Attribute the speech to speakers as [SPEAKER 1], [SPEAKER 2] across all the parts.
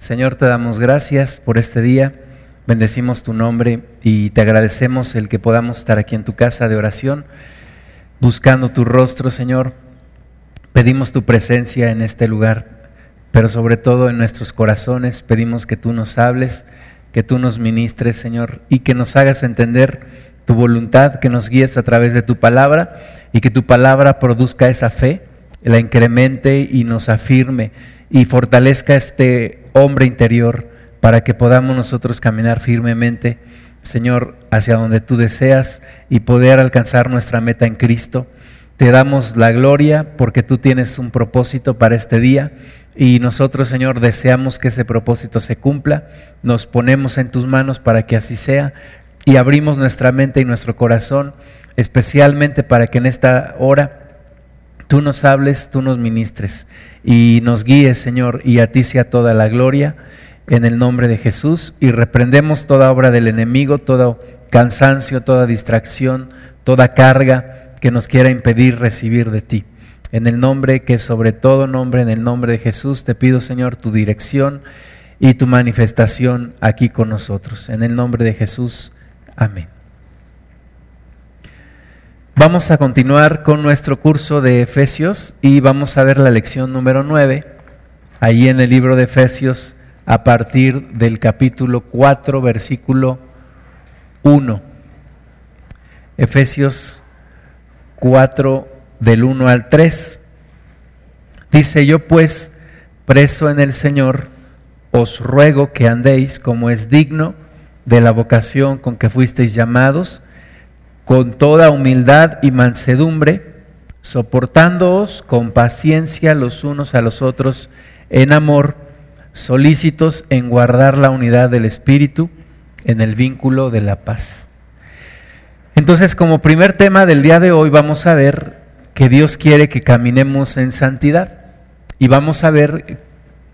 [SPEAKER 1] Señor, te damos gracias por este día, bendecimos tu nombre y te agradecemos el que podamos estar aquí en tu casa de oración, buscando tu rostro, Señor. Pedimos tu presencia en este lugar, pero sobre todo en nuestros corazones. Pedimos que tú nos hables, que tú nos ministres, Señor, y que nos hagas entender tu voluntad, que nos guíes a través de tu palabra y que tu palabra produzca esa fe, la incremente y nos afirme y fortalezca este hombre interior para que podamos nosotros caminar firmemente, Señor, hacia donde tú deseas y poder alcanzar nuestra meta en Cristo. Te damos la gloria porque tú tienes un propósito para este día y nosotros, Señor, deseamos que ese propósito se cumpla. Nos ponemos en tus manos para que así sea y abrimos nuestra mente y nuestro corazón especialmente para que en esta hora tú nos hables, tú nos ministres y nos guíes, Señor, y a ti sea toda la gloria en el nombre de Jesús y reprendemos toda obra del enemigo, todo cansancio, toda distracción, toda carga que nos quiera impedir recibir de ti. En el nombre que sobre todo nombre, en el nombre de Jesús, te pido, Señor, tu dirección y tu manifestación aquí con nosotros. En el nombre de Jesús, amén. Vamos a continuar con nuestro curso de Efesios y vamos a ver la lección número 9, ahí en el libro de Efesios, a partir del capítulo 4, versículo 1. Efesios 4, del 1 al 3. Dice yo pues, preso en el Señor, os ruego que andéis como es digno de la vocación con que fuisteis llamados, con toda humildad y mansedumbre, soportándoos con paciencia los unos a los otros en amor, solícitos en guardar la unidad del Espíritu en el vínculo de la paz. Entonces, como primer tema del día de hoy vamos a ver que Dios quiere que caminemos en santidad y vamos a ver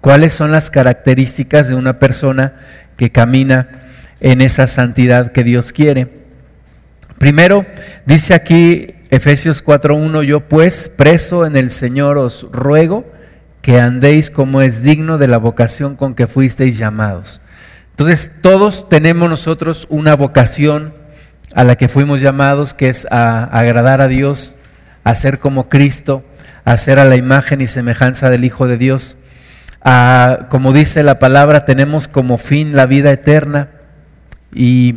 [SPEAKER 1] cuáles son las características de una persona que camina en esa santidad que Dios quiere. Primero, dice aquí Efesios 4.1, yo pues, preso en el Señor, os ruego que andéis como es digno de la vocación con que fuisteis llamados. Entonces, todos tenemos nosotros una vocación a la que fuimos llamados, que es a agradar a Dios, a ser como Cristo, a ser a la imagen y semejanza del Hijo de Dios. A, como dice la palabra, tenemos como fin la vida eterna y,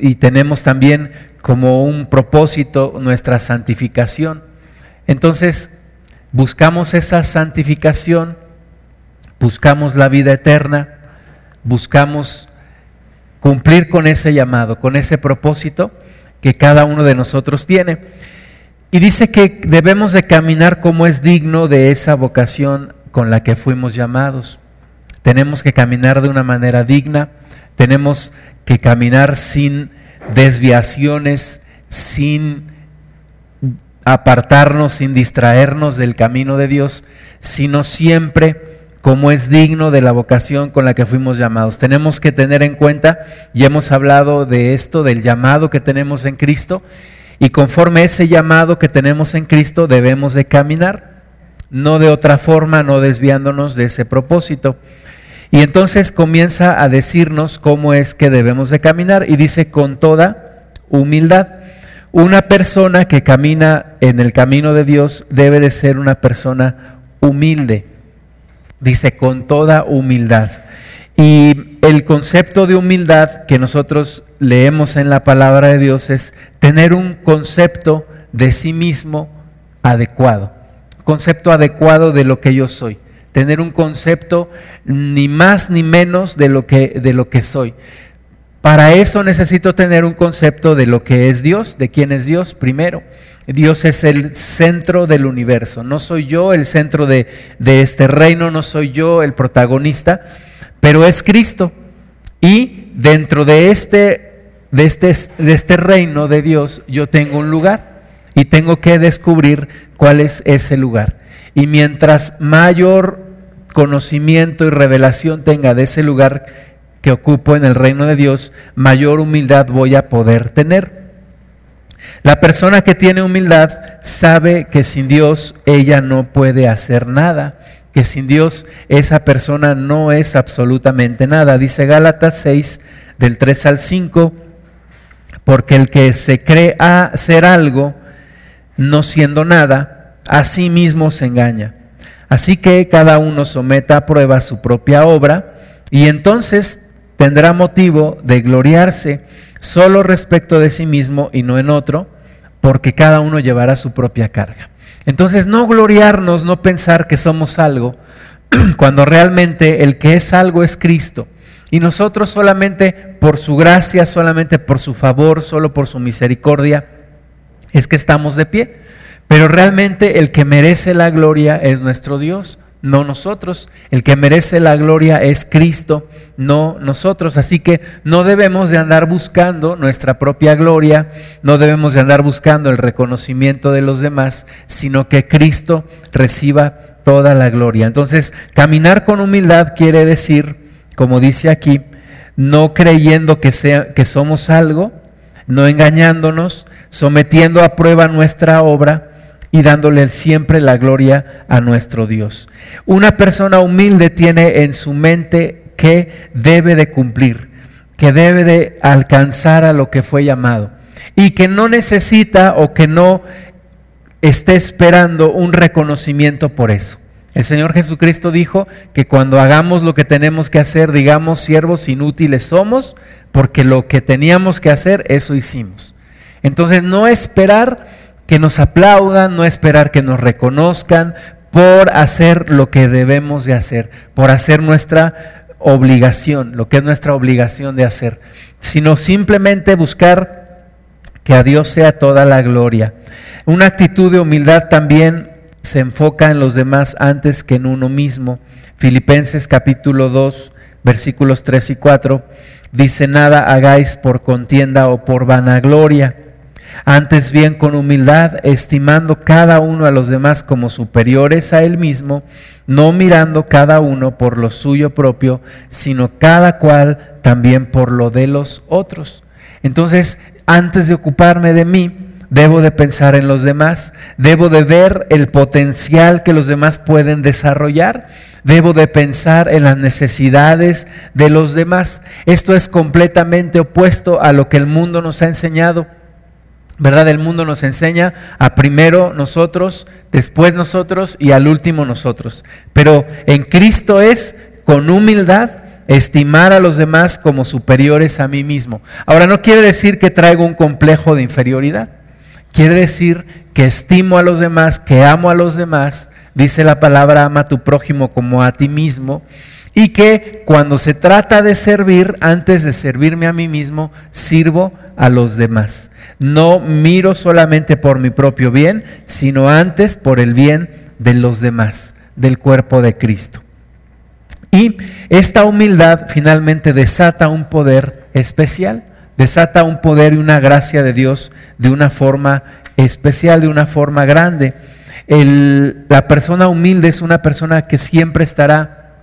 [SPEAKER 1] y tenemos también como un propósito nuestra santificación. Entonces, buscamos esa santificación, buscamos la vida eterna, buscamos cumplir con ese llamado, con ese propósito que cada uno de nosotros tiene. Y dice que debemos de caminar como es digno de esa vocación con la que fuimos llamados. Tenemos que caminar de una manera digna, tenemos que caminar sin desviaciones, sin apartarnos, sin distraernos del camino de Dios, sino siempre como es digno de la vocación con la que fuimos llamados. Tenemos que tener en cuenta, y hemos hablado de esto, del llamado que tenemos en Cristo, y conforme ese llamado que tenemos en Cristo debemos de caminar, no de otra forma, no desviándonos de ese propósito. Y entonces comienza a decirnos cómo es que debemos de caminar y dice con toda humildad. Una persona que camina en el camino de Dios debe de ser una persona humilde. Dice con toda humildad. Y el concepto de humildad que nosotros leemos en la palabra de Dios es tener un concepto de sí mismo adecuado, concepto adecuado de lo que yo soy tener un concepto ni más ni menos de lo que, de lo que soy. Para eso necesito tener un concepto de lo que es Dios, de quién es Dios primero. Dios es el centro del universo. No soy yo el centro de, de este reino, no soy yo el protagonista, pero es Cristo. Y dentro de este, de este, de este reino de Dios yo tengo un lugar y tengo que descubrir cuál es ese lugar. Y mientras mayor conocimiento y revelación tenga de ese lugar que ocupo en el reino de Dios, mayor humildad voy a poder tener. La persona que tiene humildad sabe que sin Dios ella no puede hacer nada, que sin Dios esa persona no es absolutamente nada. Dice Gálatas 6, del 3 al 5, porque el que se cree a ser algo, no siendo nada, a sí mismo se engaña. Así que cada uno someta a prueba su propia obra y entonces tendrá motivo de gloriarse solo respecto de sí mismo y no en otro, porque cada uno llevará su propia carga. Entonces no gloriarnos, no pensar que somos algo, cuando realmente el que es algo es Cristo. Y nosotros solamente por su gracia, solamente por su favor, solo por su misericordia, es que estamos de pie. Pero realmente el que merece la gloria es nuestro Dios, no nosotros. El que merece la gloria es Cristo, no nosotros. Así que no debemos de andar buscando nuestra propia gloria, no debemos de andar buscando el reconocimiento de los demás, sino que Cristo reciba toda la gloria. Entonces, caminar con humildad quiere decir, como dice aquí, no creyendo que, sea, que somos algo, no engañándonos, sometiendo a prueba nuestra obra y dándole siempre la gloria a nuestro Dios. Una persona humilde tiene en su mente que debe de cumplir, que debe de alcanzar a lo que fue llamado y que no necesita o que no esté esperando un reconocimiento por eso. El Señor Jesucristo dijo que cuando hagamos lo que tenemos que hacer, digamos, siervos inútiles somos, porque lo que teníamos que hacer, eso hicimos. Entonces, no esperar que nos aplaudan, no esperar que nos reconozcan por hacer lo que debemos de hacer, por hacer nuestra obligación, lo que es nuestra obligación de hacer, sino simplemente buscar que a Dios sea toda la gloria. Una actitud de humildad también se enfoca en los demás antes que en uno mismo. Filipenses capítulo 2, versículos 3 y 4 dice, nada hagáis por contienda o por vanagloria antes bien con humildad, estimando cada uno a los demás como superiores a él mismo, no mirando cada uno por lo suyo propio, sino cada cual también por lo de los otros. Entonces, antes de ocuparme de mí, debo de pensar en los demás, debo de ver el potencial que los demás pueden desarrollar, debo de pensar en las necesidades de los demás. Esto es completamente opuesto a lo que el mundo nos ha enseñado ¿verdad? El mundo nos enseña a primero nosotros, después nosotros y al último nosotros. Pero en Cristo es con humildad estimar a los demás como superiores a mí mismo. Ahora no quiere decir que traigo un complejo de inferioridad. Quiere decir que estimo a los demás, que amo a los demás. Dice la palabra ama a tu prójimo como a ti mismo. Y que cuando se trata de servir, antes de servirme a mí mismo, sirvo a los demás. No miro solamente por mi propio bien, sino antes por el bien de los demás, del cuerpo de Cristo. Y esta humildad finalmente desata un poder especial, desata un poder y una gracia de Dios de una forma especial, de una forma grande. la persona humilde es una persona que siempre estará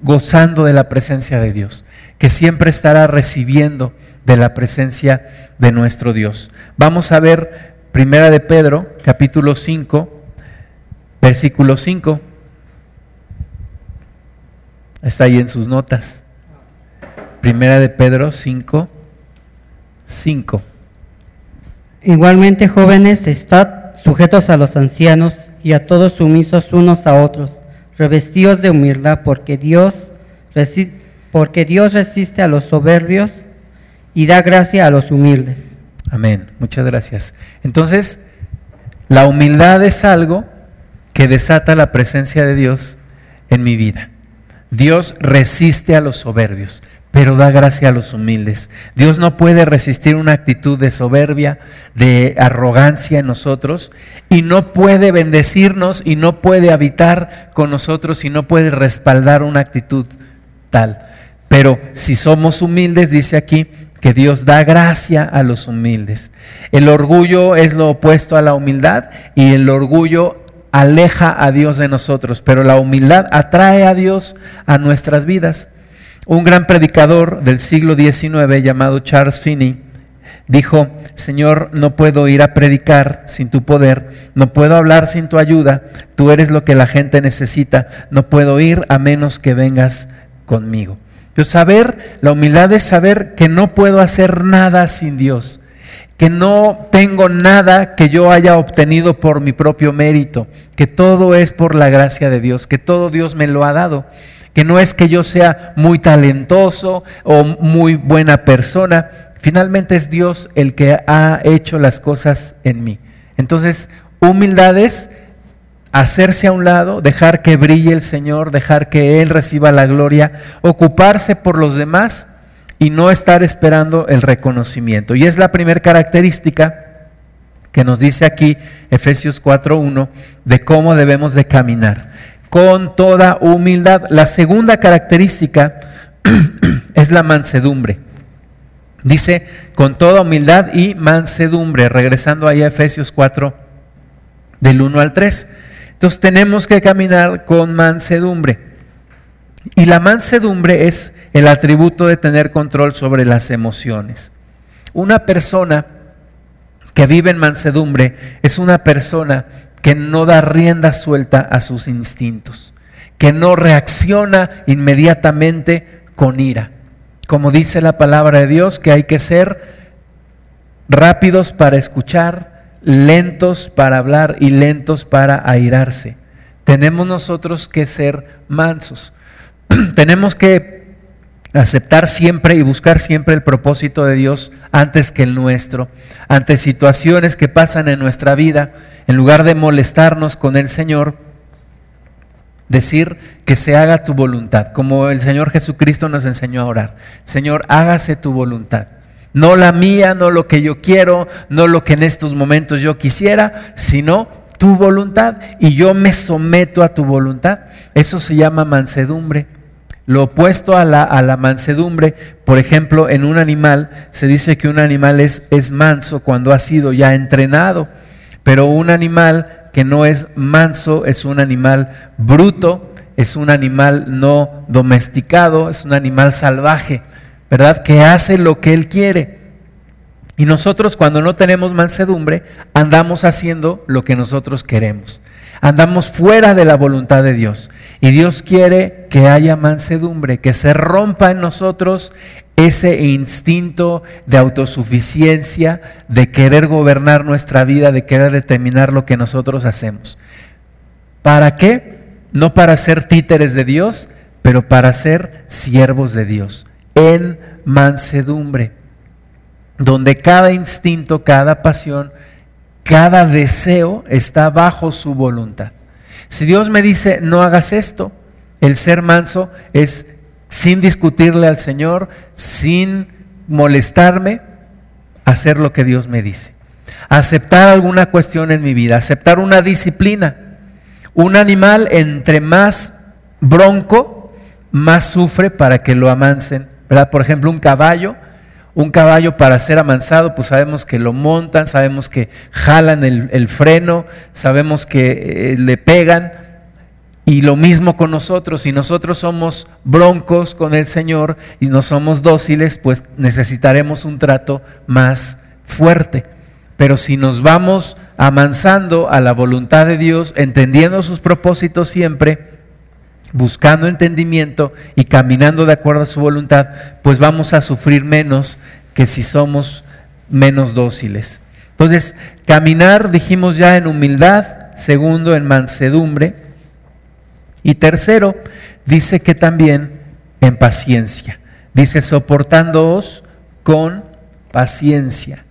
[SPEAKER 1] gozando de la presencia de Dios, que siempre estará recibiendo de la presencia de nuestro Dios. Vamos a ver Primera de Pedro, capítulo 5, versículo 5. Está ahí en sus notas. Primera de Pedro 5, 5.
[SPEAKER 2] Igualmente, jóvenes, estad sujetos a los ancianos y a todos sumisos unos a otros, revestidos de humildad, porque Dios, porque Dios resiste a los soberbios y da gracia a los humildes.
[SPEAKER 1] Amén. Muchas gracias. Entonces, la humildad es algo que desata la presencia de Dios en mi vida. Dios resiste a los soberbios, pero da gracia a los humildes. Dios no puede resistir una actitud de soberbia, de arrogancia en nosotros, y no puede bendecirnos y no puede habitar con nosotros y no puede respaldar una actitud tal. Pero si somos humildes, dice aquí, que Dios da gracia a los humildes. El orgullo es lo opuesto a la humildad y el orgullo aleja a Dios de nosotros, pero la humildad atrae a Dios a nuestras vidas. Un gran predicador del siglo XIX llamado Charles Finney Dijo, Señor, no puedo ir a predicar sin tu poder, no puedo hablar sin tu ayuda, tú eres lo que la gente necesita, no puedo ir a menos que vengas conmigo. Yo saber, la humildad es saber que no puedo hacer nada sin Dios, que no tengo nada que yo haya obtenido por mi propio mérito, que todo es por la gracia de Dios, que todo Dios me lo ha dado, que no es que yo sea muy talentoso o muy buena persona, Finalmente es Dios el que ha hecho las cosas en mí. Entonces, humildad es hacerse a un lado, dejar que brille el Señor, dejar que Él reciba la gloria, ocuparse por los demás y no estar esperando el reconocimiento. Y es la primera característica que nos dice aquí Efesios 4.1 de cómo debemos de caminar, con toda humildad. La segunda característica es la mansedumbre. Dice, con toda humildad y mansedumbre, regresando ahí a Efesios 4, del 1 al 3. Entonces tenemos que caminar con mansedumbre. Y la mansedumbre es el atributo de tener control sobre las emociones. Una persona que vive en mansedumbre es una persona que no da rienda suelta a sus instintos, que no reacciona inmediatamente con ira como dice la palabra de Dios, que hay que ser rápidos para escuchar, lentos para hablar y lentos para airarse. Tenemos nosotros que ser mansos. Tenemos que aceptar siempre y buscar siempre el propósito de Dios antes que el nuestro. Ante situaciones que pasan en nuestra vida, en lugar de molestarnos con el Señor, decir que se haga tu voluntad, como el Señor Jesucristo nos enseñó a orar. Señor, hágase tu voluntad. No la mía, no lo que yo quiero, no lo que en estos momentos yo quisiera, sino tu voluntad. Y yo me someto a tu voluntad. Eso se llama mansedumbre. Lo opuesto a la, mansedumbre, por ejemplo, en un animal, se dice que un animal es manso cuando ha sido ya entrenado, pero un animal que no es manso, es un animal bruto, es un animal no domesticado, es un animal salvaje, ¿verdad? Que hace lo que él quiere. Y nosotros cuando no tenemos mansedumbre, andamos haciendo lo que nosotros queremos. Andamos fuera de la voluntad de Dios. Y Dios quiere que haya mansedumbre, que se rompa en nosotros ese instinto de autosuficiencia, de querer gobernar nuestra vida, de querer determinar lo que nosotros hacemos. ¿Para qué? No para ser títeres de Dios, pero para ser siervos de Dios, en mansedumbre, donde cada instinto, cada pasión, cada deseo está bajo su voluntad. Si Dios me dice, no hagas esto, el ser manso es sin discutirle al Señor, sin molestarme, hacer lo que Dios me dice. Aceptar alguna cuestión en mi vida, aceptar una disciplina. Un animal entre más bronco, más sufre para que lo amansen. Por ejemplo, un caballo, un caballo para ser amansado, pues sabemos que lo montan, sabemos que jalan el, freno, sabemos que eh, le pegan y lo mismo con nosotros, si nosotros somos broncos con el Señor y no somos dóciles, pues necesitaremos un trato más fuerte. Pero si nos vamos amansando a la voluntad de Dios, entendiendo sus propósitos siempre, buscando entendimiento y caminando de acuerdo a su voluntad, pues vamos a sufrir menos que si somos menos dóciles. Entonces, caminar, dijimos ya, en humildad, segundo, en mansedumbre, y tercero, dice que también en paciencia. Dice, soportándoos con paciencia.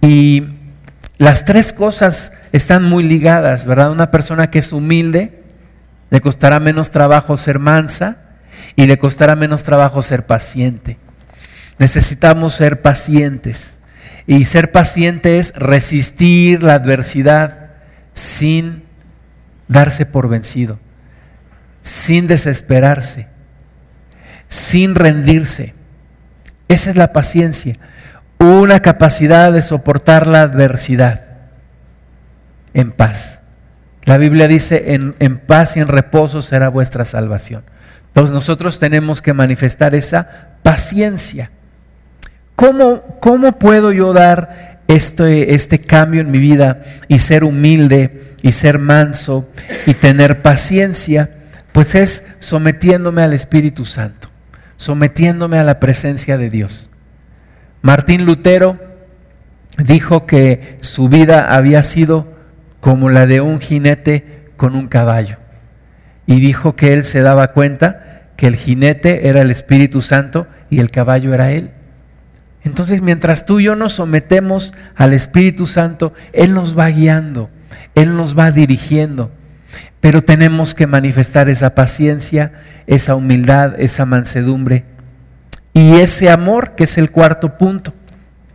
[SPEAKER 1] Y las tres cosas están muy ligadas, ¿verdad? Una persona que es humilde, le costará menos trabajo ser mansa y le costará menos trabajo ser paciente. Necesitamos ser pacientes. Y ser paciente es resistir la adversidad sin darse por vencido sin desesperarse, sin rendirse. Esa es la paciencia, una capacidad de soportar la adversidad en paz. La Biblia dice, en, paz y en reposo será vuestra salvación. Entonces nosotros tenemos que manifestar esa paciencia. ¿cómo, ¿cómo puedo yo dar este, este cambio en mi vida y ser humilde y ser manso y tener paciencia? Pues es sometiéndome al Espíritu Santo, sometiéndome a la presencia de Dios. Martín Lutero dijo que su vida había sido como la de un jinete con un caballo. Y dijo que él se daba cuenta que el jinete era el Espíritu Santo y el caballo era él. Entonces, mientras tú y yo nos sometemos al Espíritu Santo, Él nos va guiando, Él nos va dirigiendo. Pero tenemos que manifestar esa paciencia, esa humildad, esa mansedumbre y ese amor, que es el cuarto punto.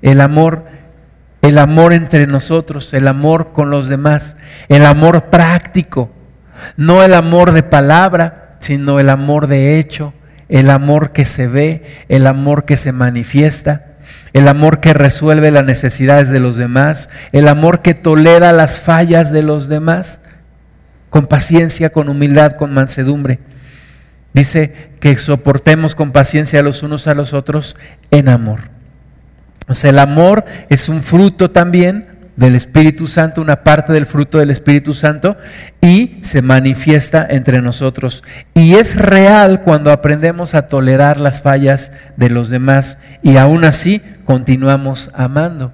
[SPEAKER 1] El amor, el amor entre nosotros, el amor con los demás, el amor práctico, no el amor de palabra, sino el amor de hecho, el amor que se ve, el amor que se manifiesta, el amor que resuelve las necesidades de los demás, el amor que tolera las fallas de los demás, con paciencia, con humildad, con mansedumbre. Dice que soportemos con paciencia los unos a los otros en amor. O sea, el amor es un fruto también del Espíritu Santo, una parte del fruto del Espíritu Santo, y se manifiesta entre nosotros. Y es real cuando aprendemos a tolerar las fallas de los demás y aún así continuamos amando.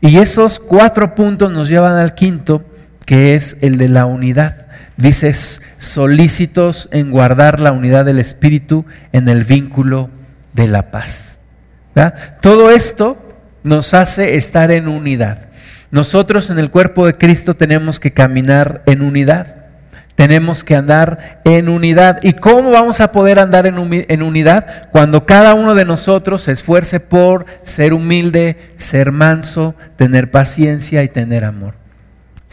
[SPEAKER 1] Y esos cuatro puntos nos llevan al quinto, que es el de la unidad. Dices, solícitos en guardar la unidad del Espíritu en el vínculo de la paz. Todo esto nos hace estar en unidad. Nosotros en el cuerpo de Cristo tenemos que caminar en unidad. Tenemos que andar en unidad. ¿Y cómo vamos a poder andar en, en, unidad? Cuando cada uno de nosotros se esfuerce por ser humilde, ser manso, tener paciencia y tener amor.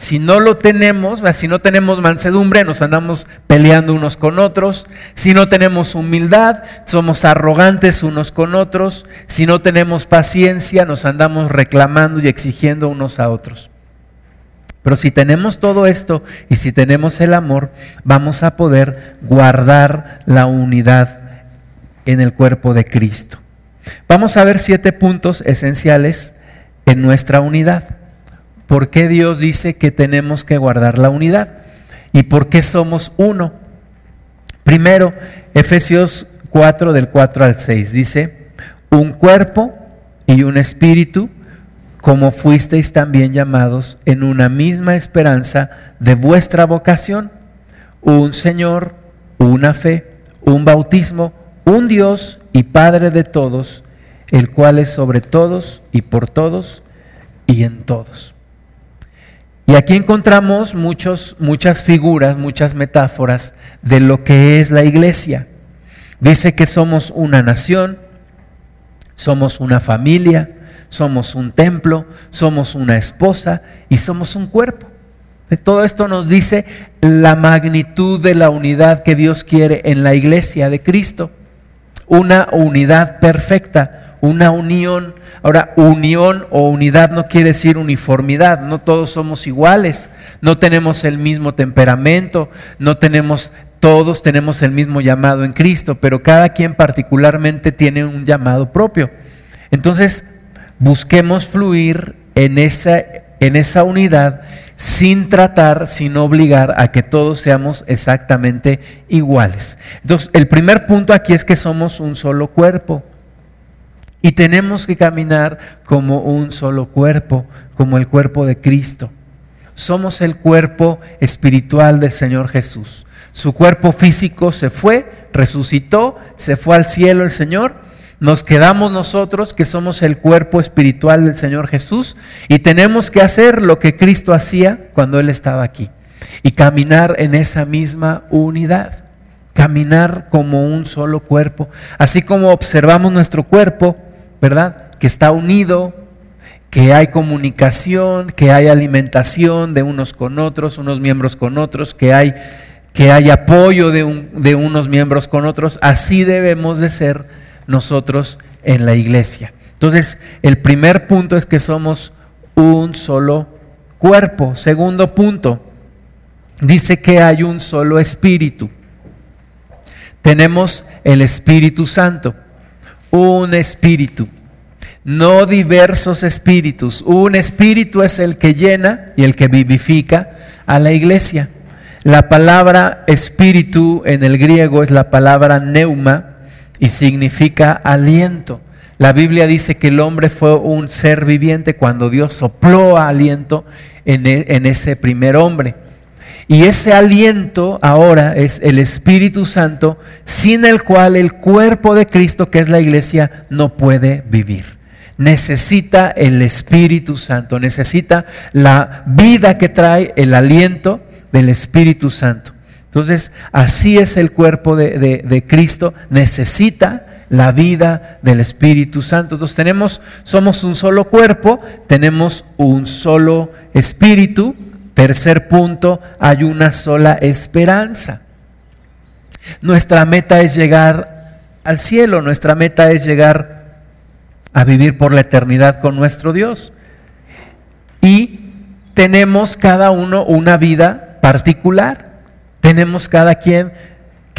[SPEAKER 1] Si no lo tenemos, si no tenemos mansedumbre, nos andamos peleando unos con otros. Si no tenemos humildad, somos arrogantes unos con otros. Si no tenemos paciencia, nos andamos reclamando y exigiendo unos a otros. Pero si tenemos todo esto y si tenemos el amor, vamos a poder guardar la unidad en el cuerpo de Cristo. Vamos a ver siete puntos esenciales en nuestra unidad. ¿Por qué Dios dice que tenemos que guardar la unidad? ¿Y por qué somos uno? Primero, Efesios 4 del 4 al 6 dice, un cuerpo y un espíritu, como fuisteis también llamados en una misma esperanza de vuestra vocación, un Señor, una fe, un bautismo, un Dios y Padre de todos, el cual es sobre todos y por todos y en todos. Y aquí encontramos muchos, muchas figuras, muchas metáforas de lo que es la iglesia. Dice que somos una nación, somos una familia, somos un templo, somos una esposa y somos un cuerpo. Todo esto nos dice la magnitud de la unidad que Dios quiere en la iglesia de Cristo. Una unidad perfecta, una unión Ahora, unión o unidad no quiere decir uniformidad, no todos somos iguales, no tenemos el mismo temperamento, no tenemos, todos tenemos el mismo llamado en Cristo, pero cada quien particularmente tiene un llamado propio. Entonces, busquemos fluir en esa, en esa unidad sin tratar, sin obligar a que todos seamos exactamente iguales. Entonces, el primer punto aquí es que somos un solo cuerpo. Y tenemos que caminar como un solo cuerpo, como el cuerpo de Cristo. Somos el cuerpo espiritual del Señor Jesús. Su cuerpo físico se fue, resucitó, se fue al cielo el Señor. Nos quedamos nosotros que somos el cuerpo espiritual del Señor Jesús y tenemos que hacer lo que Cristo hacía cuando Él estaba aquí y caminar en esa misma unidad, caminar como un solo cuerpo. Así como observamos nuestro cuerpo, ¿verdad? Que está unido, que hay comunicación, que hay alimentación de unos con otros, unos miembros con otros, que hay, que hay apoyo de, de unos miembros con otros. Así debemos de ser nosotros en la iglesia. Entonces, el primer punto es que somos un solo cuerpo. Segundo punto, dice que hay un solo espíritu. Tenemos el Espíritu Santo un espíritu. no diversos espíritus. Un espíritu es el que llena y el que vivifica a la iglesia. La palabra espíritu en el griego es la palabra neuma y significa aliento. La Biblia dice que el hombre fue un ser viviente cuando Dios sopló aliento en, e, ese primer hombre. Y ese aliento ahora es el Espíritu Santo, sin el cual el cuerpo de Cristo, que es la iglesia, no puede vivir necesita el Espíritu Santo, necesita la vida que trae el aliento del Espíritu Santo. Entonces, así es el cuerpo de, Cristo, necesita la vida del Espíritu Santo. Entonces tenemos, somos un solo cuerpo, tenemos un solo espíritu. Tercer punto, hay una sola esperanza. Nuestra meta es llegar al cielo, nuestra meta es llegar a vivir por la eternidad con nuestro Dios. Y tenemos cada uno una vida particular. Tenemos cada quien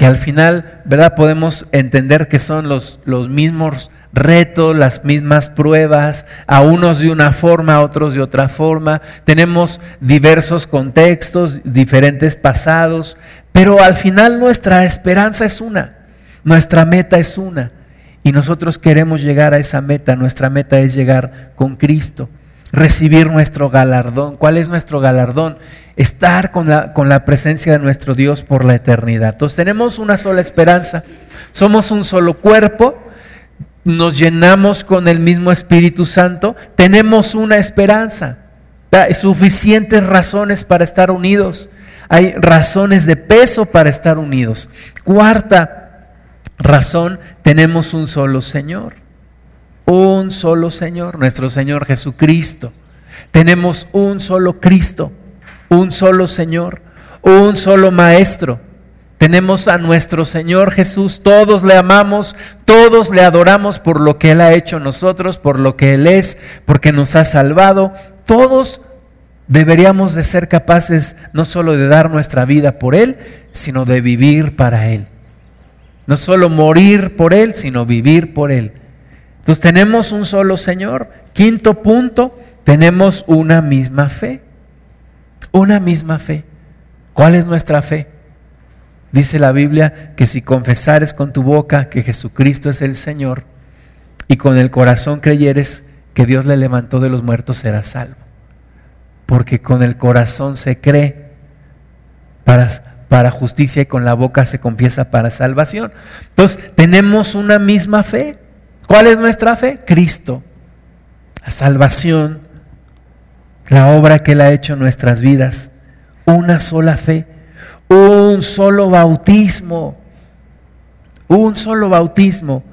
[SPEAKER 1] que al final, ¿verdad? Podemos entender que son los, los mismos retos, las mismas pruebas, a unos de una forma, a otros de otra forma. Tenemos diversos contextos, diferentes pasados, pero al final nuestra esperanza es una, nuestra meta es una. Y nosotros queremos llegar a esa meta. Nuestra meta es llegar con Cristo, recibir nuestro galardón. ¿Cuál es nuestro galardón? Estar con la, con la presencia de nuestro Dios por la eternidad. Entonces tenemos una sola esperanza. Somos un solo cuerpo. Nos llenamos con el mismo Espíritu Santo. Tenemos una esperanza. Hay suficientes razones para estar unidos. Hay razones de peso para estar unidos. Cuarta, razón tenemos un solo Señor. Un solo Señor, nuestro Señor Jesucristo. Tenemos un solo Cristo, un solo Señor, un solo Maestro. Tenemos a nuestro Señor Jesús, todos le amamos, todos le adoramos por lo que Él ha hecho nosotros, por lo que Él es, porque nos ha salvado. Todos deberíamos de ser capaces no solo de dar nuestra vida por Él, sino de vivir para Él. No solo morir por Él, sino vivir por Él. Entonces tenemos un solo Señor. Quinto punto, tenemos una misma fe. Una misma fe. ¿Cuál es nuestra fe? Dice la Biblia que si confesares con tu boca que Jesucristo es el Señor y con el corazón creyeres que Dios le levantó de los muertos, serás salvo. Porque con el corazón se cree para justicia y con la boca se confiesa para salvación. Entonces, tenemos una misma fe. ¿Cuál es nuestra fe? Cristo. La salvación, la obra que Él ha hecho en nuestras vidas. Una sola fe, un solo bautismo, un solo bautismo,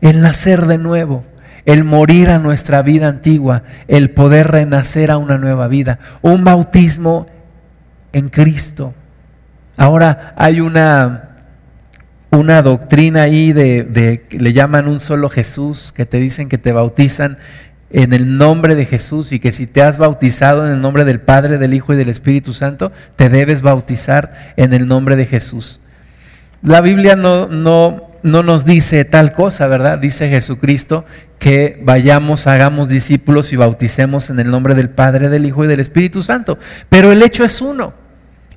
[SPEAKER 1] el nacer de nuevo, el morir a nuestra vida antigua, el poder renacer a una nueva vida, un bautismo en Cristo. Ahora hay una, una doctrina ahí de, le llaman un solo Jesús, que te dicen que te bautizan en el nombre de Jesús y que si te has bautizado en el nombre del Padre, del Hijo y del Espíritu Santo, te debes bautizar en el nombre de Jesús. La Biblia no, no, no nos dice tal cosa, ¿verdad? Dice Jesucristo que vayamos, hagamos discípulos y bauticemos en el nombre del Padre, del Hijo y del Espíritu Santo. Pero el hecho es uno.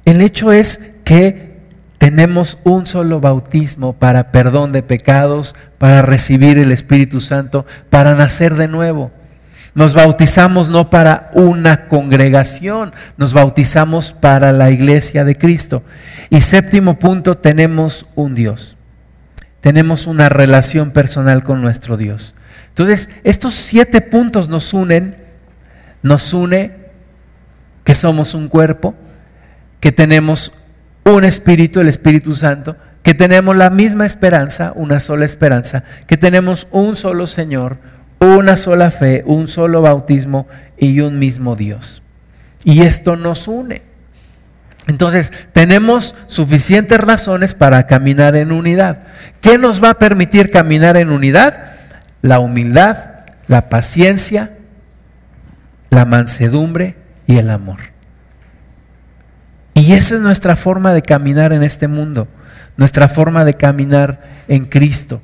[SPEAKER 1] El hecho es que tenemos un solo bautismo para perdón de pecados, para recibir el Espíritu Santo, para nacer de nuevo. Nos bautizamos no para una congregación, nos bautizamos para la iglesia de Cristo. Y séptimo punto, tenemos un Dios. Tenemos una relación personal con nuestro Dios. Entonces, estos siete puntos nos unen, nos une que somos un cuerpo, que tenemos un espíritu, el Espíritu Santo, que tenemos la misma esperanza, una sola esperanza, que tenemos un solo Señor, una sola fe, un solo bautismo y un mismo Dios. Y esto nos une. Entonces, tenemos suficientes razones para caminar en unidad. ¿Qué nos va a permitir caminar en unidad? La humildad, la paciencia, la mansedumbre y el amor. Y esa es nuestra forma de caminar en este mundo, nuestra forma de caminar en Cristo.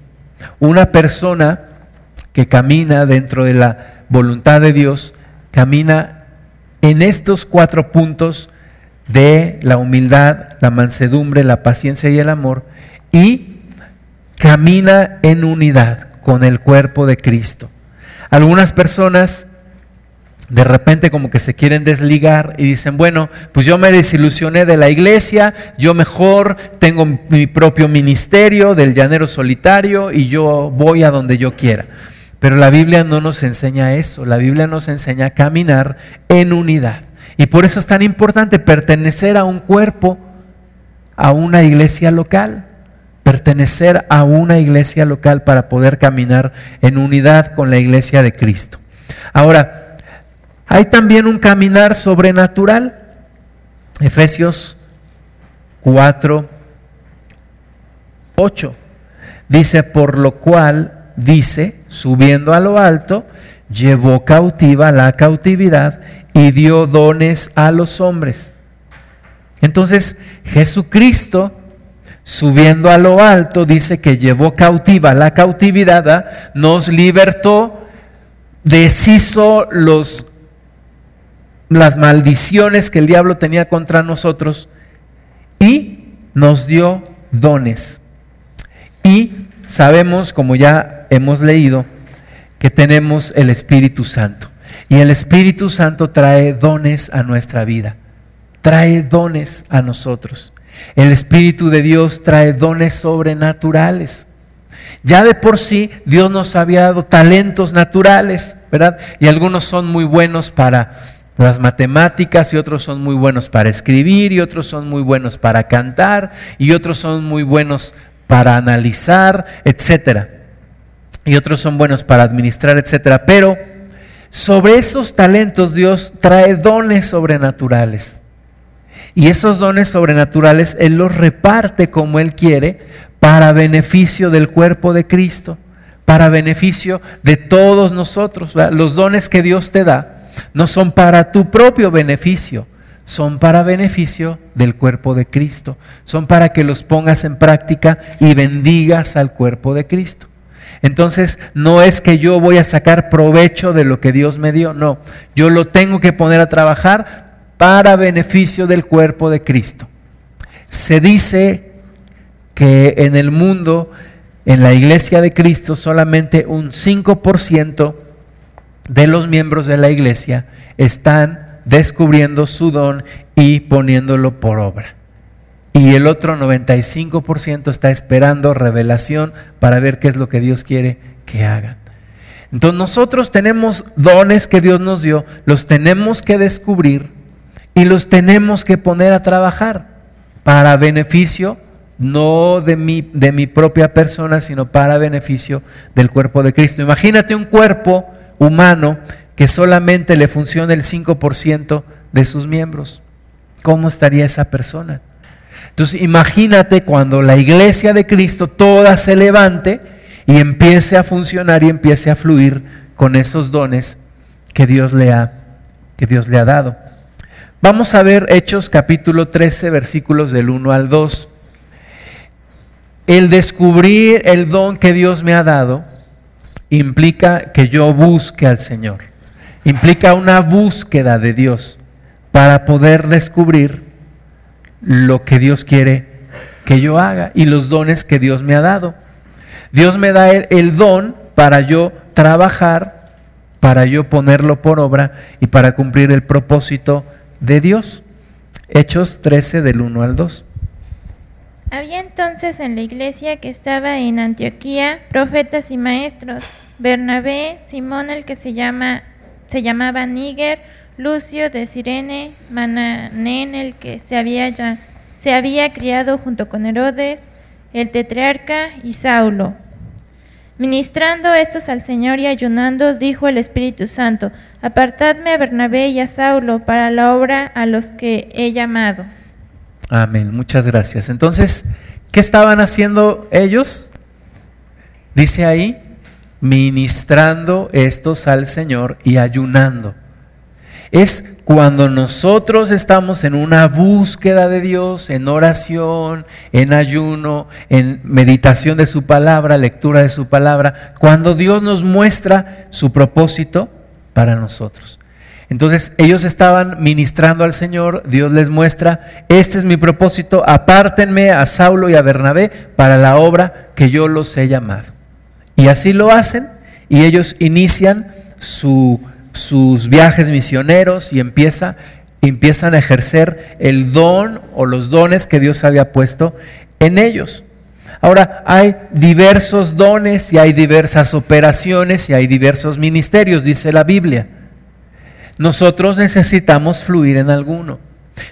[SPEAKER 1] Una persona que camina dentro de la voluntad de Dios, camina en estos cuatro puntos de la humildad, la mansedumbre, la paciencia y el amor, y camina en unidad con el cuerpo de Cristo. Algunas personas de repente como que se quieren desligar y dicen, bueno, pues yo me desilusioné de la iglesia, yo mejor tengo mi propio ministerio del llanero solitario y yo voy a donde yo quiera. Pero la Biblia no nos enseña eso, la Biblia nos enseña a caminar en unidad. Y por eso es tan importante pertenecer a un cuerpo, a una iglesia local, pertenecer a una iglesia local para poder caminar en unidad con la iglesia de Cristo. Ahora, hay también un caminar sobrenatural. Efesios 4, 8. Dice, por lo cual, dice, subiendo a lo alto, llevó cautiva la cautividad y dio dones a los hombres. Entonces, Jesucristo, subiendo a lo alto, dice que llevó cautiva la cautividad, nos libertó, deshizo los las maldiciones que el diablo tenía contra nosotros y nos dio dones. Y sabemos, como ya hemos leído, que tenemos el Espíritu Santo. Y el Espíritu Santo trae dones a nuestra vida, trae dones a nosotros. El Espíritu de Dios trae dones sobrenaturales. Ya de por sí Dios nos había dado talentos naturales, ¿verdad? Y algunos son muy buenos para las matemáticas y otros son muy buenos para escribir y otros son muy buenos para cantar y otros son muy buenos para analizar, etcétera. Y otros son buenos para administrar, etcétera. Pero sobre esos talentos Dios trae dones sobrenaturales. Y esos dones sobrenaturales Él los reparte como Él quiere para beneficio del cuerpo de Cristo, para beneficio de todos nosotros. Los dones que Dios te da no son para tu propio beneficio, son para beneficio del cuerpo de Cristo, son para que los pongas en práctica y bendigas al cuerpo de Cristo. Entonces, no es que yo voy a sacar provecho de lo que Dios me dio, no, yo lo tengo que poner a trabajar para beneficio del cuerpo de Cristo. Se dice que en el mundo, en la iglesia de Cristo, solamente un 5% de los miembros de la iglesia están descubriendo su don y poniéndolo por obra. Y el otro 95% está esperando revelación para ver qué es lo que Dios quiere que hagan. Entonces nosotros tenemos dones que Dios nos dio, los tenemos que descubrir y los tenemos que poner a trabajar para beneficio no de mi, de mi propia persona, sino para beneficio del cuerpo de Cristo. Imagínate un cuerpo humano que solamente le funciona el 5% de sus miembros. ¿Cómo estaría esa persona? Entonces imagínate cuando la iglesia de Cristo toda se levante y empiece a funcionar y empiece a fluir con esos dones que Dios le ha, que Dios le ha dado. Vamos a ver Hechos capítulo 13 versículos del 1 al 2. El descubrir el don que Dios me ha dado implica que yo busque al Señor. Implica una búsqueda de Dios para poder descubrir lo que Dios quiere que yo haga y los dones que Dios me ha dado. Dios me da el, don para yo trabajar, para yo ponerlo por obra y para cumplir el propósito de Dios. Hechos 13 del 1 al 2.
[SPEAKER 3] Había entonces en la iglesia que estaba en Antioquía profetas y maestros, Bernabé, Simón el que se, llama, se llamaba Níger, Lucio de Sirene, Mananén el que se había, ya, se había criado junto con Herodes, el tetrarca y Saulo. Ministrando estos al Señor y ayunando, dijo el Espíritu Santo, apartadme a Bernabé y a Saulo para la obra a los que he llamado.
[SPEAKER 1] Amén, muchas gracias. Entonces, ¿qué estaban haciendo ellos? Dice ahí, ministrando estos al Señor y ayunando. Es cuando nosotros estamos en una búsqueda de Dios, en oración, en ayuno, en meditación de su palabra, lectura de su palabra, cuando Dios nos muestra su propósito para nosotros. Entonces ellos estaban ministrando al Señor, Dios les muestra, este es mi propósito, apártenme a Saulo y a Bernabé para la obra que yo los he llamado. Y así lo hacen y ellos inician su sus viajes misioneros y empieza, empiezan a ejercer el don o los dones que Dios había puesto en ellos. Ahora, hay diversos dones y hay diversas operaciones y hay diversos ministerios, dice la Biblia. Nosotros necesitamos fluir en alguno.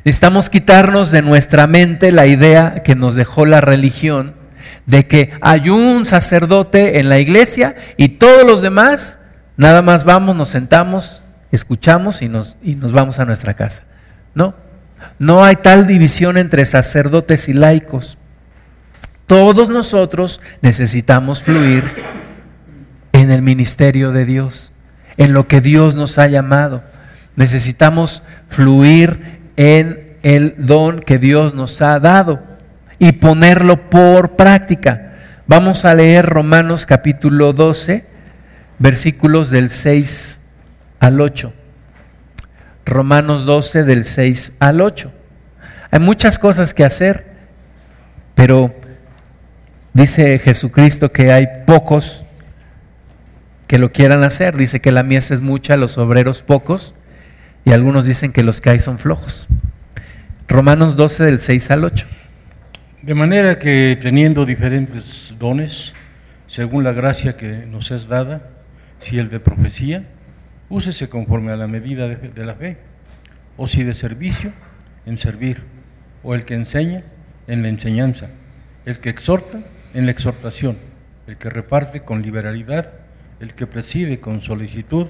[SPEAKER 1] Necesitamos quitarnos de nuestra mente la idea que nos dejó la religión de que hay un sacerdote en la iglesia y todos los demás Nada más vamos, nos sentamos, escuchamos y nos, y nos vamos a nuestra casa. No, no hay tal división entre sacerdotes y laicos. Todos nosotros necesitamos fluir en el ministerio de Dios, en lo que Dios nos ha llamado. Necesitamos fluir en el don que Dios nos ha dado y ponerlo por práctica. Vamos a leer Romanos capítulo 12 versículos del 6 al 8. Romanos 12 del 6 al 8. Hay muchas cosas que hacer, pero dice Jesucristo que hay pocos que lo quieran hacer. Dice que la mies es mucha, los obreros pocos, y algunos dicen que los que hay son flojos. Romanos 12 del 6 al 8.
[SPEAKER 4] De manera que teniendo diferentes dones, según la gracia que nos es dada, si el de profecía, úsese conforme a la medida de, la fe. O si de servicio, en servir. O el que enseña, en la enseñanza. El que exhorta, en la exhortación. El que reparte con liberalidad. El que preside con solicitud.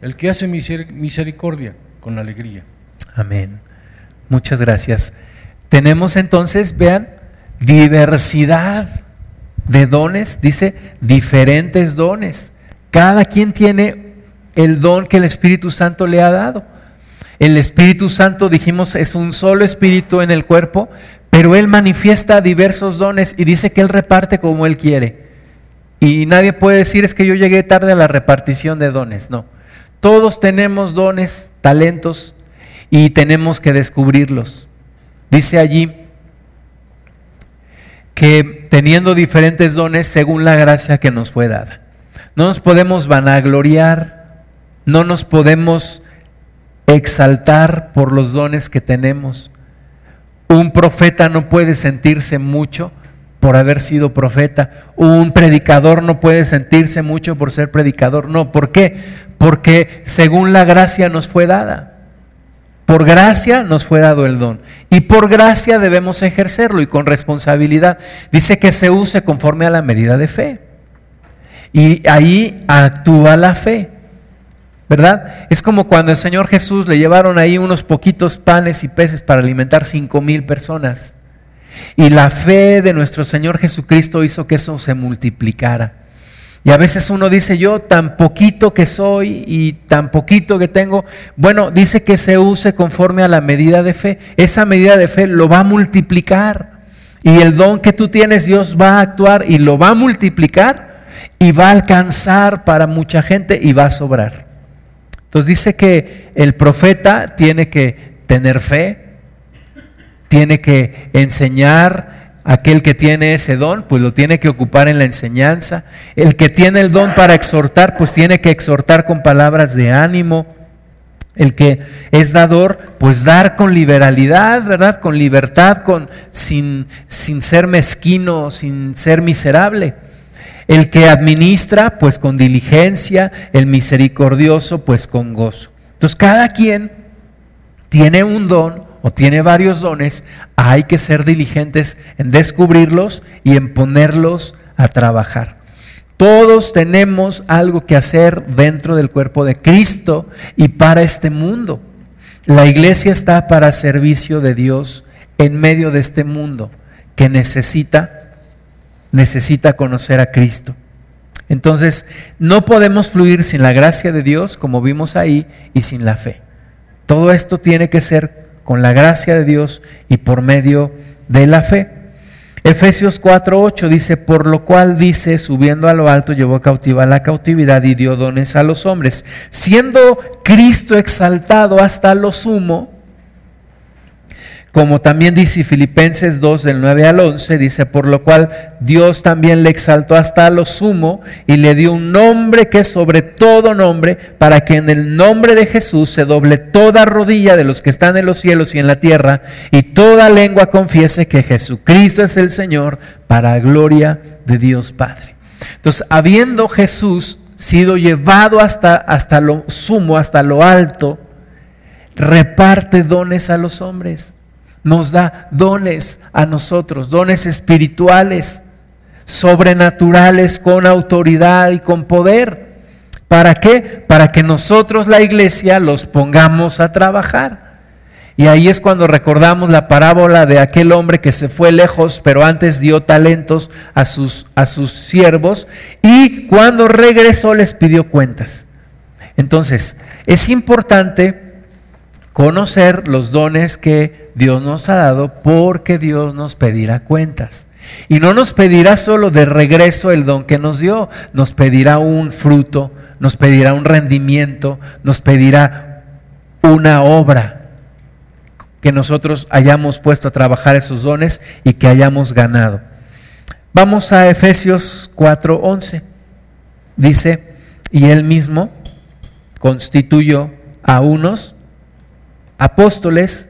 [SPEAKER 4] El que hace misericordia con alegría.
[SPEAKER 1] Amén. Muchas gracias. Tenemos entonces, vean, diversidad de dones, dice diferentes dones. Cada quien tiene el don que el Espíritu Santo le ha dado. El Espíritu Santo, dijimos, es un solo espíritu en el cuerpo, pero Él manifiesta diversos dones y dice que Él reparte como Él quiere. Y nadie puede decir es que yo llegué tarde a la repartición de dones. No. Todos tenemos dones, talentos y tenemos que descubrirlos. Dice allí que teniendo diferentes dones según la gracia que nos fue dada. No nos podemos vanagloriar, no nos podemos exaltar por los dones que tenemos. Un profeta no puede sentirse mucho por haber sido profeta. Un predicador no puede sentirse mucho por ser predicador. No, ¿por qué? Porque según la gracia nos fue dada. Por gracia nos fue dado el don. Y por gracia debemos ejercerlo y con responsabilidad. Dice que se use conforme a la medida de fe. Y ahí actúa la fe. ¿Verdad? Es como cuando el Señor Jesús le llevaron ahí unos poquitos panes y peces para alimentar cinco mil personas. Y la fe de nuestro Señor Jesucristo hizo que eso se multiplicara. Y a veces uno dice, yo tan poquito que soy y tan poquito que tengo. Bueno, dice que se use conforme a la medida de fe. Esa medida de fe lo va a multiplicar. Y el don que tú tienes, Dios va a actuar y lo va a multiplicar y va a alcanzar para mucha gente y va a sobrar. Entonces dice que el profeta tiene que tener fe, tiene que enseñar, aquel que tiene ese don, pues lo tiene que ocupar en la enseñanza. El que tiene el don para exhortar, pues tiene que exhortar con palabras de ánimo. El que es dador, pues dar con liberalidad, ¿verdad? Con libertad, con, sin, sin ser mezquino, sin ser miserable. El que administra, pues con diligencia, el misericordioso, pues con gozo. Entonces, cada quien tiene un don o tiene varios dones, hay que ser diligentes en descubrirlos y en ponerlos a trabajar. Todos tenemos algo que hacer dentro del cuerpo de Cristo y para este mundo. La iglesia está para servicio de Dios en medio de este mundo que necesita necesita conocer a Cristo. Entonces, no podemos fluir sin la gracia de Dios, como vimos ahí, y sin la fe. Todo esto tiene que ser con la gracia de Dios y por medio de la fe. Efesios 4:8 dice, por lo cual dice, subiendo a lo alto, llevó cautiva la cautividad y dio dones a los hombres, siendo Cristo exaltado hasta lo sumo como también dice Filipenses 2 del 9 al 11, dice, por lo cual Dios también le exaltó hasta lo sumo y le dio un nombre que es sobre todo nombre, para que en el nombre de Jesús se doble toda rodilla de los que están en los cielos y en la tierra, y toda lengua confiese que Jesucristo es el Señor, para gloria de Dios Padre. Entonces, habiendo Jesús sido llevado hasta, hasta lo sumo, hasta lo alto, reparte dones a los hombres nos da dones a nosotros, dones espirituales, sobrenaturales, con autoridad y con poder. ¿Para qué? Para que nosotros, la iglesia, los pongamos a trabajar. Y ahí es cuando recordamos la parábola de aquel hombre que se fue lejos, pero antes dio talentos a sus, a sus siervos y cuando regresó les pidió cuentas. Entonces, es importante conocer los dones que Dios nos ha dado porque Dios nos pedirá cuentas. Y no nos pedirá solo de regreso el don que nos dio, nos pedirá un fruto, nos pedirá un rendimiento, nos pedirá una obra que nosotros hayamos puesto a trabajar esos dones y que hayamos ganado. Vamos a Efesios 4:11. Dice, y él mismo constituyó a unos apóstoles,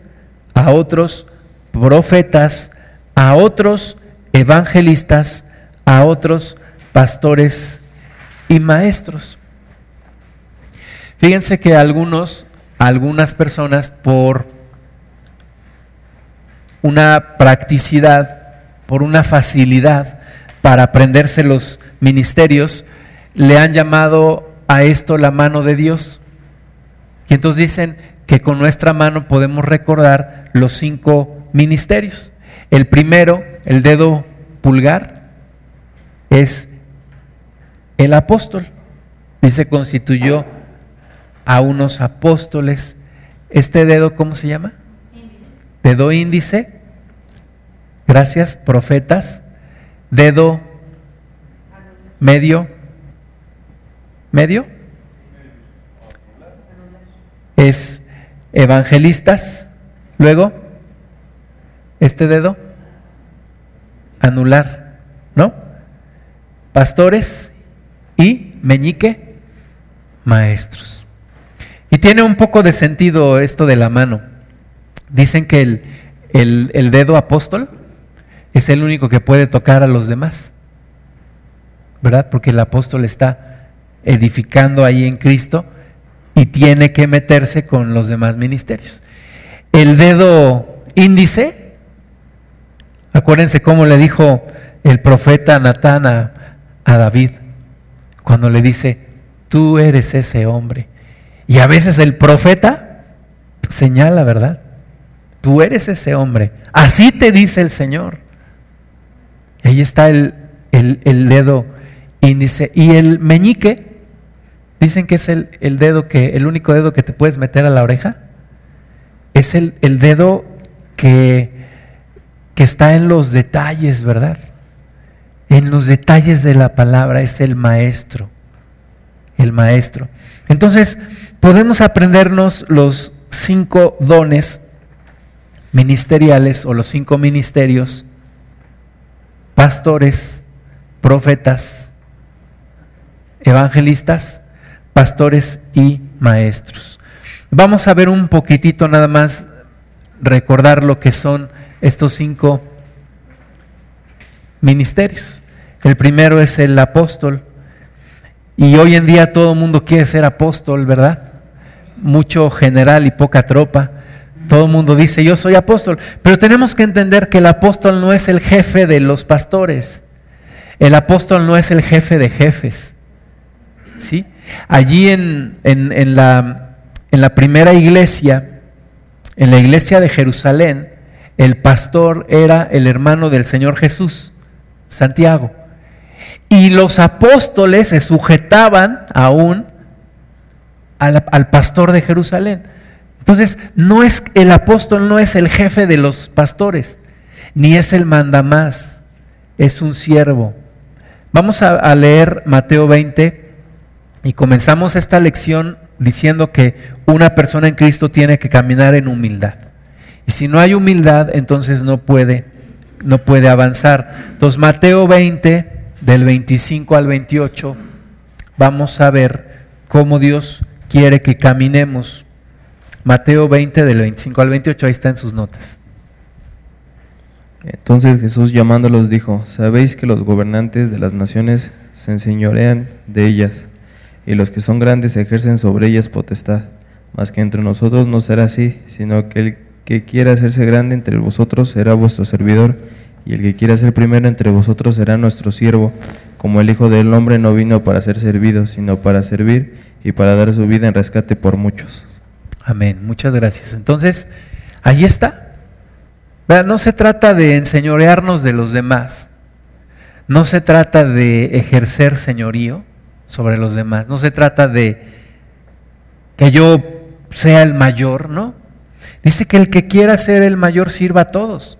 [SPEAKER 1] a otros profetas, a otros evangelistas, a otros pastores y maestros. Fíjense que algunos, algunas personas por una practicidad, por una facilidad para aprenderse los ministerios, le han llamado a esto la mano de Dios. Y entonces dicen que con nuestra mano podemos recordar los cinco ministerios. El primero, el dedo pulgar, es el apóstol. Dice, constituyó a unos apóstoles. Este dedo, ¿cómo se llama? Dedo índice. Gracias, profetas. Dedo medio. ¿Medio? Es evangelistas. Luego, este dedo, anular, ¿no? Pastores y meñique, maestros. Y tiene un poco de sentido esto de la mano. Dicen que el, el, el dedo apóstol es el único que puede tocar a los demás, ¿verdad? Porque el apóstol está edificando ahí en Cristo y tiene que meterse con los demás ministerios el dedo índice. Acuérdense cómo le dijo el profeta Natán a, David cuando le dice, tú eres ese hombre. Y a veces el profeta señala, ¿verdad? Tú eres ese hombre. Así te dice el Señor. ahí está el, el, dedo índice. Y el meñique, dicen que es el, el, dedo que, el único dedo que te puedes meter a la oreja es el, dedo que, que está en los detalles, ¿verdad? En los detalles de la palabra es el maestro, el maestro. Entonces, podemos aprendernos los cinco dones ministeriales o los cinco ministerios, pastores, profetas, evangelistas, pastores y maestros. Vamos a ver un poquitito nada más, recordar lo que son estos cinco ministerios. El primero es el apóstol. Y hoy en día todo el mundo quiere ser apóstol, ¿verdad? Mucho general y poca tropa. Todo el mundo dice, yo soy apóstol. Pero tenemos que entender que el apóstol no es el jefe de los pastores. El apóstol no es el jefe de jefes. ¿Sí? Allí en, en, la en la primera iglesia, en la iglesia de Jerusalén, el pastor era el hermano del Señor Jesús, Santiago. Y los apóstoles se sujetaban aún al, pastor de Jerusalén. Entonces, no es el apóstol no es el jefe de los pastores, ni es el mandamás, es un siervo. Vamos a, a leer Mateo 20 y comenzamos esta lección diciendo que una persona en Cristo tiene que caminar en humildad. Y si no hay humildad, entonces no puede, no puede avanzar. Entonces, Mateo 20, del 25 al 28, vamos a ver cómo Dios quiere que caminemos. Mateo 20, del 25 al 28, ahí está en sus notas.
[SPEAKER 5] Entonces Jesús llamándolos dijo, sabéis que los gobernantes de las naciones se enseñorean de ellas, y los que son grandes ejercen sobre ellas potestad, mas que entre nosotros no será así, sino que el que quiera hacerse grande entre vosotros será vuestro servidor, y el que quiera ser primero entre vosotros será nuestro siervo, como el Hijo del Hombre no vino para ser servido, sino para servir y para dar su vida en rescate por muchos.
[SPEAKER 1] Amén, muchas gracias. Entonces, ahí está. No se trata de enseñorearnos de los demás, no se trata de ejercer señorío sobre los demás, no se trata de que yo sea el mayor, ¿no? Dice que el que quiera ser el mayor sirva a todos.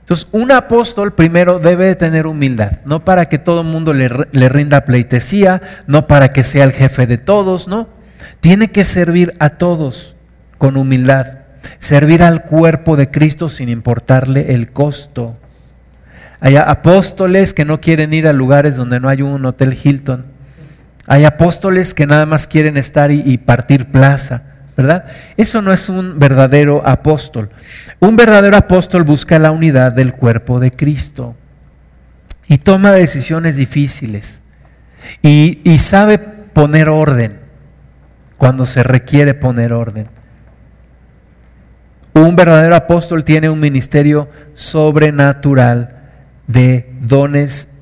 [SPEAKER 1] Entonces, un apóstol primero debe de tener humildad, no para que todo el mundo le, le, rinda pleitesía, no para que sea el jefe de todos, no. Tiene que servir a todos con humildad, servir al cuerpo de Cristo sin importarle el costo. Hay apóstoles que no quieren ir a lugares donde no hay un hotel Hilton. Hay apóstoles que nada más quieren estar y, partir plaza. ¿verdad? Eso no es un verdadero apóstol. Un verdadero apóstol busca la unidad del cuerpo de Cristo y toma decisiones difíciles y, y sabe poner orden cuando se requiere poner orden. Un verdadero apóstol tiene un ministerio sobrenatural de dones,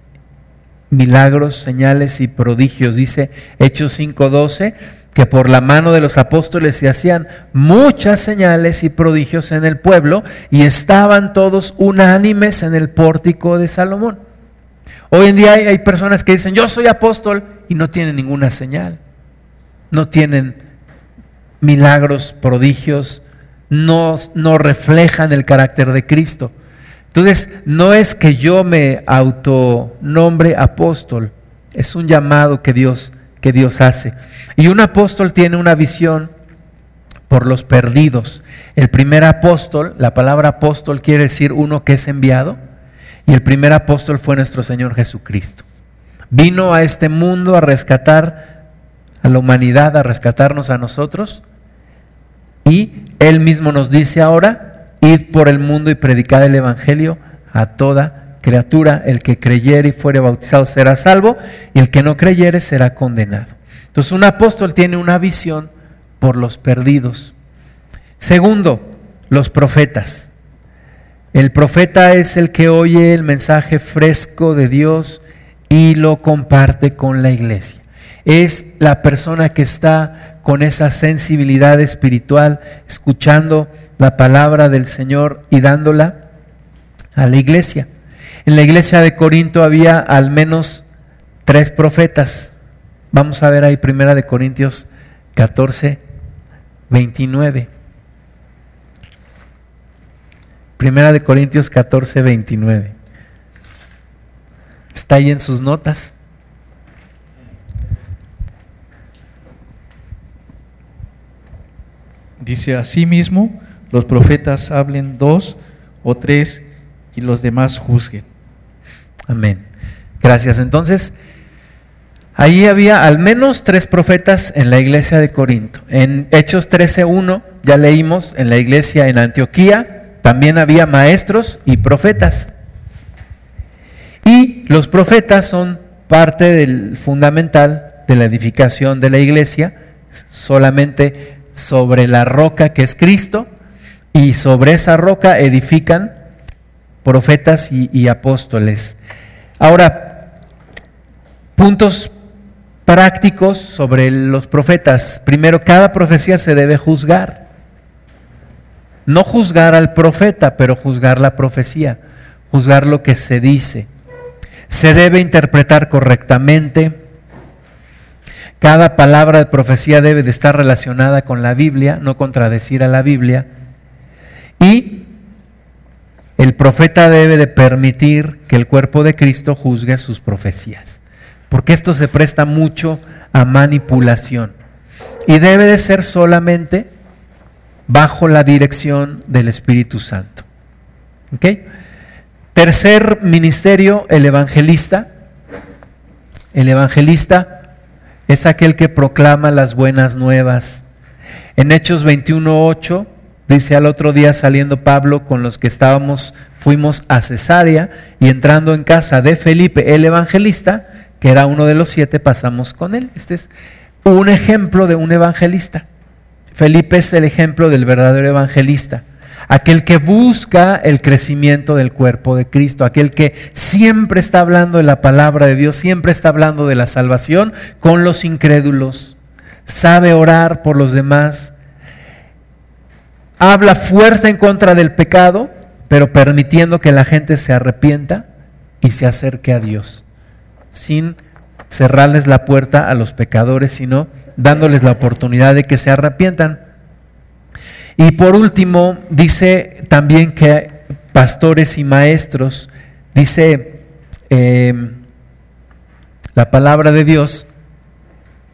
[SPEAKER 1] milagros, señales y prodigios. Dice Hechos 5:12 que por la mano de los apóstoles se hacían muchas señales y prodigios en el pueblo y estaban todos unánimes en el pórtico de Salomón. Hoy en día hay, personas que dicen, yo soy apóstol y no tienen ninguna señal, no tienen milagros, prodigios, no, no reflejan el carácter de Cristo. Entonces, no es que yo me autonombre apóstol, es un llamado que Dios, que Dios hace. Y un apóstol tiene una visión por los perdidos. El primer apóstol, la palabra apóstol quiere decir uno que es enviado, y el primer apóstol fue nuestro Señor Jesucristo. Vino a este mundo a rescatar a la humanidad, a rescatarnos a nosotros, y Él mismo nos dice ahora, id por el mundo y predicad el Evangelio a toda criatura, el que creyere y fuere bautizado será salvo, y el que no creyere será condenado. Entonces un apóstol tiene una visión por los perdidos. Segundo, los profetas. El profeta es el que oye el mensaje fresco de Dios y lo comparte con la iglesia. Es la persona que está con esa sensibilidad espiritual, escuchando la palabra del Señor y dándola a la iglesia. En la iglesia de Corinto había al menos tres profetas. Vamos a ver ahí Primera de Corintios 14, 29. Primera de Corintios 14, 29. Está ahí en sus notas.
[SPEAKER 6] Dice, asimismo, los profetas hablen dos o tres y los demás juzguen.
[SPEAKER 1] Amén. Gracias. Entonces, Ahí había al menos tres profetas en la iglesia de Corinto. En Hechos 13.1 ya leímos en la iglesia en Antioquía, también había maestros y profetas. Y los profetas son parte del fundamental de la edificación de la iglesia, solamente sobre la roca que es Cristo, y sobre esa roca edifican profetas y, apóstoles. Ahora, puntos prácticos sobre los profetas. Primero, cada profecía se debe juzgar. No juzgar al profeta, pero juzgar la profecía, juzgar lo que se dice. Se debe interpretar correctamente. Cada palabra de profecía debe de estar relacionada con la Biblia, no contradecir a la Biblia. Y el profeta debe de permitir que el cuerpo de Cristo juzgue sus profecías, porque esto se presta mucho a manipulación y debe de ser solamente bajo la dirección del Espíritu Santo. Tercer ministerio, el evangelista. El evangelista es aquel que proclama las buenas nuevas. En Hechos 21.8 dice al otro día saliendo Pablo con los que estábamos, fuimos a Cesarea y entrando en casa de Felipe el evangelista, que era uno de los siete, pasamos con él. Este es un ejemplo de un evangelista. Felipe es el ejemplo del verdadero evangelista, aquel que busca el crecimiento del cuerpo de Cristo, aquel que siempre está hablando de la palabra de Dios, siempre está hablando de la salvación con los incrédulos, sabe orar por los demás, habla fuerte en contra del pecado, pero permitiendo que la gente se arrepienta y se acerque a Dios, sin cerrarles la puerta a los pecadores, sino dándoles la oportunidad de que se arrepientan. Y por último, dice también que pastores y maestros, dice em, la palabra de Dios,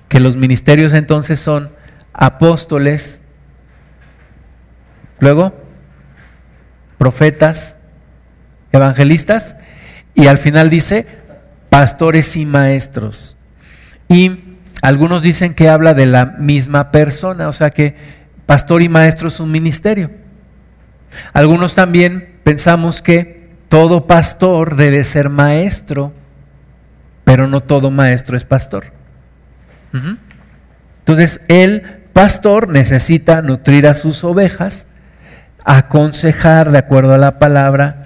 [SPEAKER 1] que los ministerios entonces son apóstoles, luego profetas, evangelistas, y al final dice pastores y maestros. Y algunos dicen que habla de la misma persona, o sea que pastor y maestro es un ministerio. Algunos también pensamos que todo pastor debe ser maestro, pero no todo maestro es pastor. Entonces, el pastor necesita nutrir a sus ovejas, aconsejar de acuerdo a la palabra,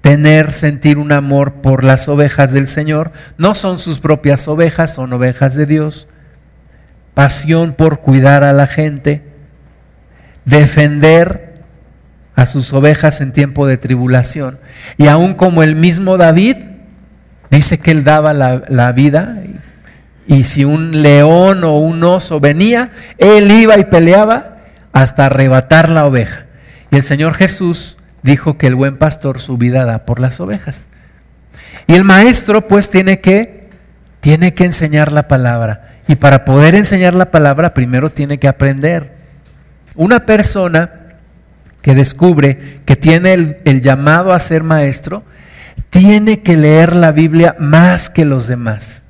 [SPEAKER 1] tener, sentir un amor por las ovejas del Señor. No son sus propias ovejas, son ovejas de Dios. Pasión por cuidar a la gente. Defender a sus ovejas en tiempo de tribulación. Y aún como el mismo David dice que él daba la, la vida. Y si un león o un oso venía, él iba y peleaba hasta arrebatar la oveja. Y el Señor Jesús dijo que el buen pastor su vida da por las ovejas. Y el maestro pues tiene que tiene que enseñar la palabra y para poder enseñar la palabra primero tiene que aprender. Una persona que descubre que tiene el, llamado a ser maestro tiene que leer la Biblia más que los demás.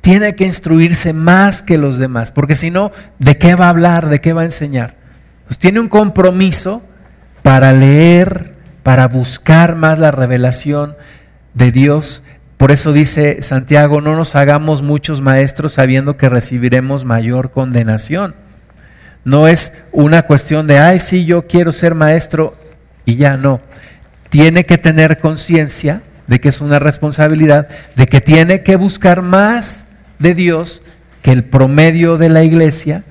[SPEAKER 1] Tiene que instruirse más que los demás, porque si no, ¿de qué va a hablar? ¿De qué va a enseñar? Pues tiene un compromiso para leer para buscar más la revelación de Dios. Por eso dice Santiago, no nos hagamos muchos maestros sabiendo que recibiremos mayor condenación. No es una cuestión de, ay, sí, yo quiero ser maestro y ya no. Tiene que tener conciencia de que es una responsabilidad, de que tiene que buscar más de Dios que el promedio de la iglesia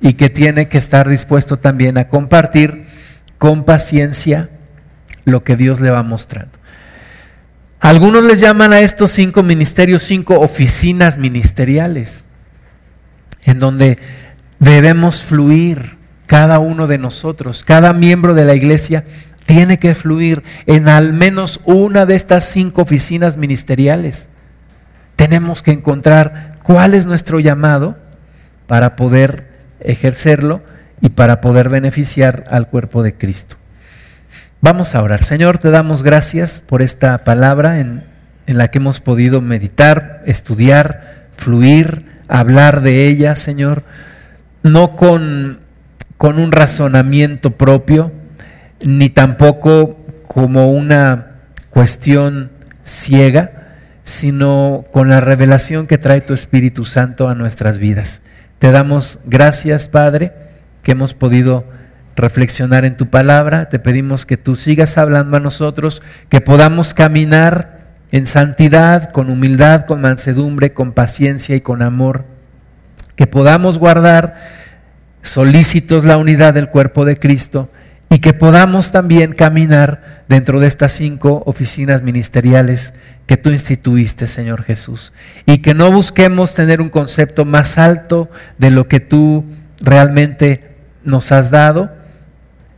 [SPEAKER 1] y que tiene que estar dispuesto también a compartir con paciencia lo que Dios le va mostrando. Algunos les llaman a estos cinco ministerios cinco oficinas ministeriales, en donde debemos fluir cada uno de nosotros, cada miembro de la iglesia tiene que fluir en al menos una de estas cinco oficinas ministeriales. Tenemos que encontrar cuál es nuestro llamado para poder ejercerlo y para poder beneficiar al cuerpo de Cristo. Vamos a orar. Señor, te damos gracias por esta palabra en, la que hemos podido meditar, estudiar, fluir, hablar de ella, Señor, no con, un razonamiento propio, ni tampoco como una cuestión ciega, sino con la revelación que trae tu Espíritu Santo a nuestras vidas. Te damos gracias, Padre, que hemos podido reflexionar en tu palabra. Te pedimos que tú sigas hablando a nosotros, que podamos caminar en santidad, con humildad, con mansedumbre, con paciencia y con amor. Que podamos guardar solícitos la unidad del cuerpo de Cristo y que podamos también caminar dentro de estas cinco oficinas ministeriales que tú instituiste, Señor Jesús. Y que no busquemos tener un concepto más alto de lo que tú realmente nos has dado,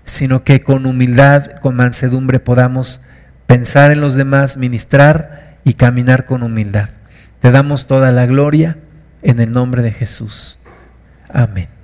[SPEAKER 1] sino que con humildad, con mansedumbre podamos pensar en los demás, ministrar y caminar con humildad. Te damos toda la gloria en el nombre de Jesús. Amén.